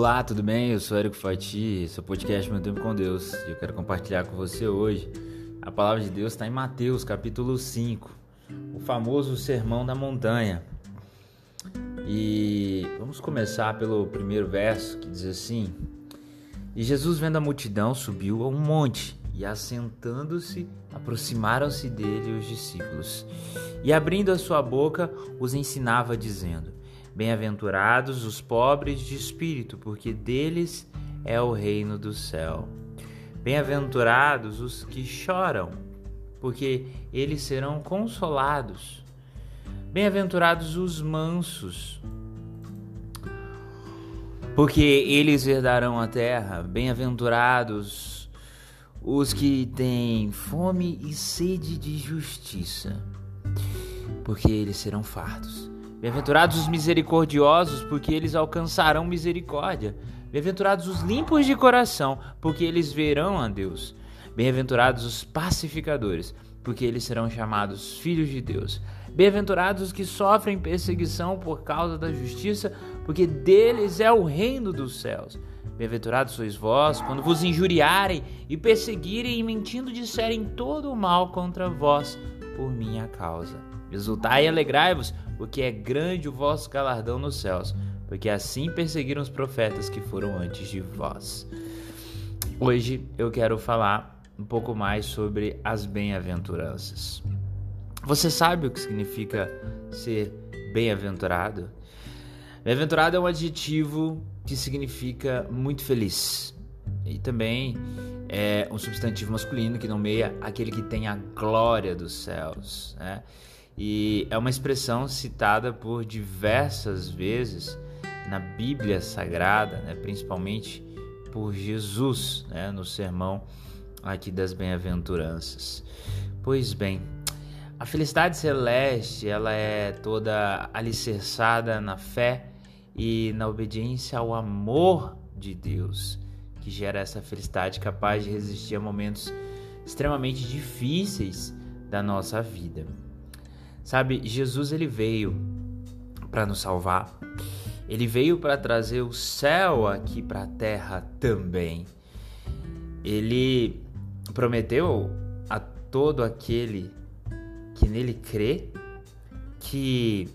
Olá, tudo bem? Eu sou Érico Fati, seu podcast Meu Tempo com Deus e eu quero compartilhar com você hoje. A palavra de Deus está em Mateus, capítulo 5, o famoso Sermão da Montanha. E vamos começar pelo primeiro verso que diz assim: E Jesus, vendo a multidão, subiu a um monte e, assentando-se, aproximaram-se dele os discípulos. E abrindo a sua boca, os ensinava, dizendo: Bem-aventurados os pobres de espírito, porque deles é o reino do céu. Bem-aventurados os que choram, porque eles serão consolados. Bem-aventurados os mansos, porque eles herdarão a terra. Bem-aventurados os que têm fome e sede de justiça, porque eles serão fartos. Bem-aventurados os misericordiosos, porque eles alcançarão misericórdia. Bem-aventurados os limpos de coração, porque eles verão a Deus. Bem-aventurados os pacificadores, porque eles serão chamados filhos de Deus. Bem-aventurados os que sofrem perseguição por causa da justiça, porque deles é o reino dos céus. Bem-aventurados sois vós, quando vos injuriarem e perseguirem e mentindo disserem todo o mal contra vós por minha causa. Exultai e alegrai-vos, porque é grande o vosso galardão nos céus, porque assim perseguiram os profetas que foram antes de vós. Hoje eu quero falar um pouco mais sobre as bem-aventuranças. Você sabe o que significa ser bem-aventurado? Bem-aventurado é um adjetivo que significa muito feliz. E também é um substantivo masculino que nomeia aquele que tem a glória dos céus. Né? E é uma expressão citada por diversas vezes na Bíblia Sagrada, né? principalmente por Jesus, né? no sermão aqui das bem-aventuranças. Pois bem, a felicidade celeste ela é toda alicerçada na fé e na obediência ao amor de Deus, que gera essa felicidade capaz de resistir a momentos extremamente difíceis da nossa vida. Sabe, Jesus ele veio para nos salvar. Ele veio para trazer o céu aqui para a terra também. Ele prometeu a todo aquele que nele crê que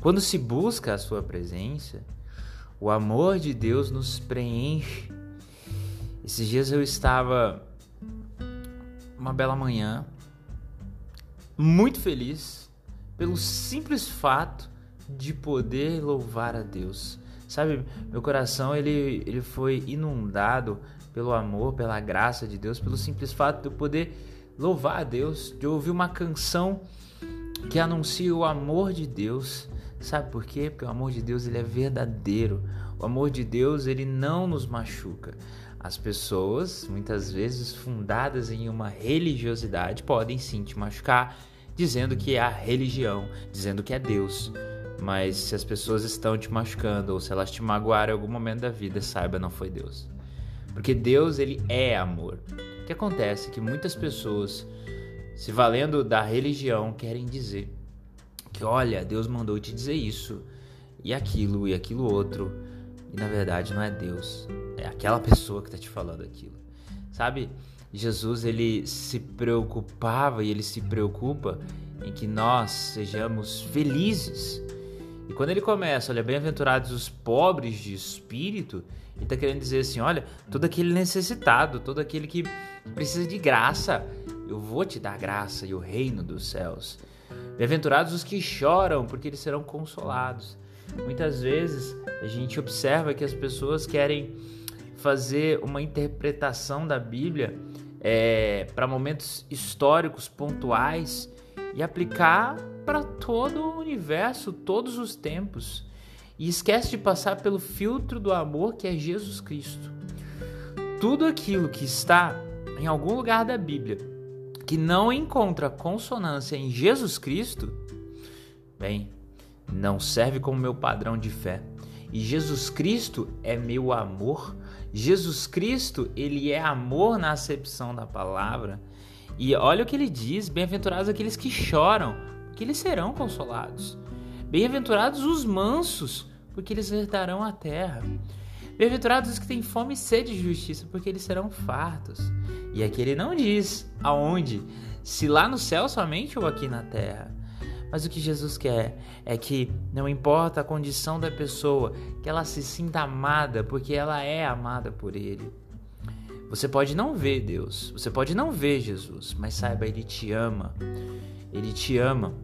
quando se busca a sua presença, o amor de Deus nos preenche. Esses dias eu estava uma bela manhã, muito feliz, pelo simples fato de poder louvar a Deus. Sabe, meu coração ele, ele foi inundado pelo amor, pela graça de Deus, pelo simples fato de eu poder louvar a Deus, de ouvir uma canção que anuncia o amor de Deus. Sabe por quê? Porque o amor de Deus ele é verdadeiro. O amor de Deus ele não nos machuca. As pessoas, muitas vezes fundadas em uma religiosidade, podem sim te machucar dizendo que é a religião, dizendo que é Deus. Mas se as pessoas estão te machucando ou se elas te magoaram em algum momento da vida, saiba, não foi Deus. Porque Deus, ele é amor. O que acontece é que muitas pessoas, se valendo da religião, querem dizer que, olha, Deus mandou te dizer isso, e aquilo, e aquilo outro. E na verdade não é Deus, é aquela pessoa que está te falando aquilo. Sabe? Jesus ele se preocupava e ele se preocupa em que nós sejamos felizes. E quando ele começa, olha, bem-aventurados os pobres de espírito, ele está querendo dizer assim: olha, todo aquele necessitado, todo aquele que precisa de graça, eu vou te dar graça e o reino dos céus. Bem-aventurados os que choram, porque eles serão consolados. Muitas vezes a gente observa que as pessoas querem fazer uma interpretação da Bíblia é, para momentos históricos pontuais e aplicar para todo o universo, todos os tempos. E esquece de passar pelo filtro do amor que é Jesus Cristo. Tudo aquilo que está em algum lugar da Bíblia que não encontra consonância em Jesus Cristo, bem, não serve como meu padrão de fé. E Jesus Cristo é meu amor. Jesus Cristo, ele é amor na acepção da palavra. E olha o que ele diz: bem-aventurados aqueles que choram, porque eles serão consolados. Bem-aventurados os mansos, porque eles herdarão a terra. Bem-aventurados os que têm fome e sede de justiça, porque eles serão fartos. E aqui ele não diz aonde, se lá no céu somente ou aqui na terra. Mas o que Jesus quer é que não importa a condição da pessoa, que ela se sinta amada, porque ela é amada por Ele. Você pode não ver Deus, você pode não ver Jesus, mas saiba, Ele te ama. Ele te ama.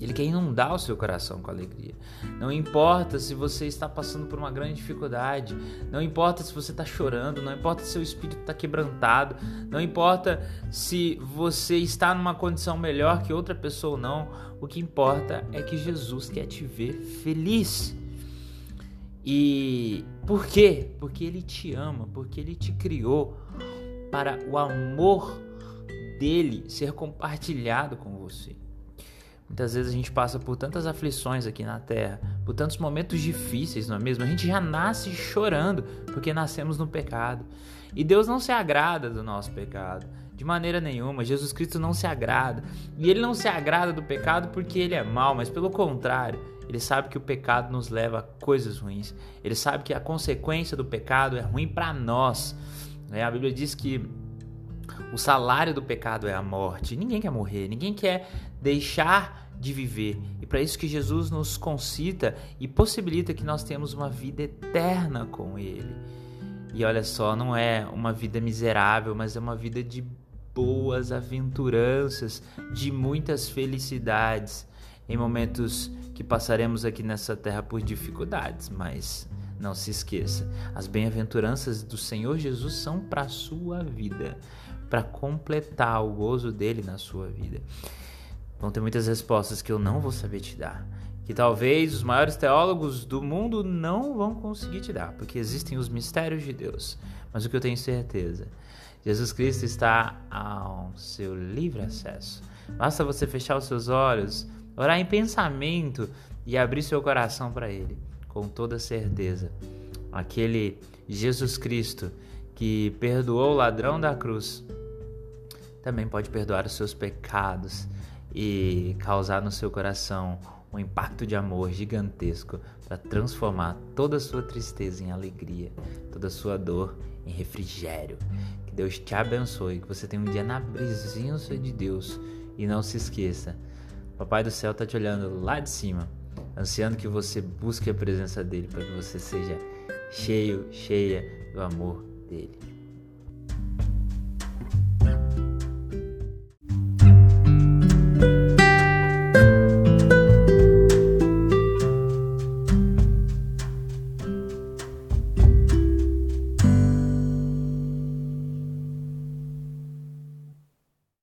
Ele quer inundar o seu coração com alegria. Não importa se você está passando por uma grande dificuldade, não importa se você está chorando, não importa se seu espírito está quebrantado, não importa se você está numa condição melhor que outra pessoa ou não. O que importa é que Jesus quer te ver feliz. E por quê? Porque Ele te ama, porque Ele te criou para o amor dele ser compartilhado com você. Muitas vezes a gente passa por tantas aflições aqui na terra, por tantos momentos difíceis, não é mesmo? A gente já nasce chorando porque nascemos no pecado. E Deus não se agrada do nosso pecado, de maneira nenhuma. Jesus Cristo não se agrada. E ele não se agrada do pecado porque ele é mau, mas pelo contrário, ele sabe que o pecado nos leva a coisas ruins. Ele sabe que a consequência do pecado é ruim para nós. É, a Bíblia diz que o salário do pecado é a morte. Ninguém quer morrer, ninguém quer deixar de viver. E para isso que Jesus nos concita e possibilita que nós temos uma vida eterna com Ele. E olha só, não é uma vida miserável, mas é uma vida de boas aventuranças, de muitas felicidades, em momentos que passaremos aqui nessa terra por dificuldades, mas não se esqueça, as bem-aventuranças do Senhor Jesus são para a sua vida, para completar o gozo dele na sua vida. Vão ter muitas respostas que eu não vou saber te dar, que talvez os maiores teólogos do mundo não vão conseguir te dar, porque existem os mistérios de Deus. Mas o que eu tenho certeza, Jesus Cristo está ao seu livre acesso. Basta você fechar os seus olhos, orar em pensamento e abrir seu coração para Ele, com toda certeza. Aquele Jesus Cristo que perdoou o ladrão da cruz também pode perdoar os seus pecados e causar no seu coração um impacto de amor gigantesco para transformar toda a sua tristeza em alegria, toda a sua dor em refrigério. Que Deus te abençoe, que você tenha um dia na presença de Deus e não se esqueça, Papai do céu está te olhando lá de cima, ansiando que você busque a presença dele para que você seja cheio, cheia do amor dele.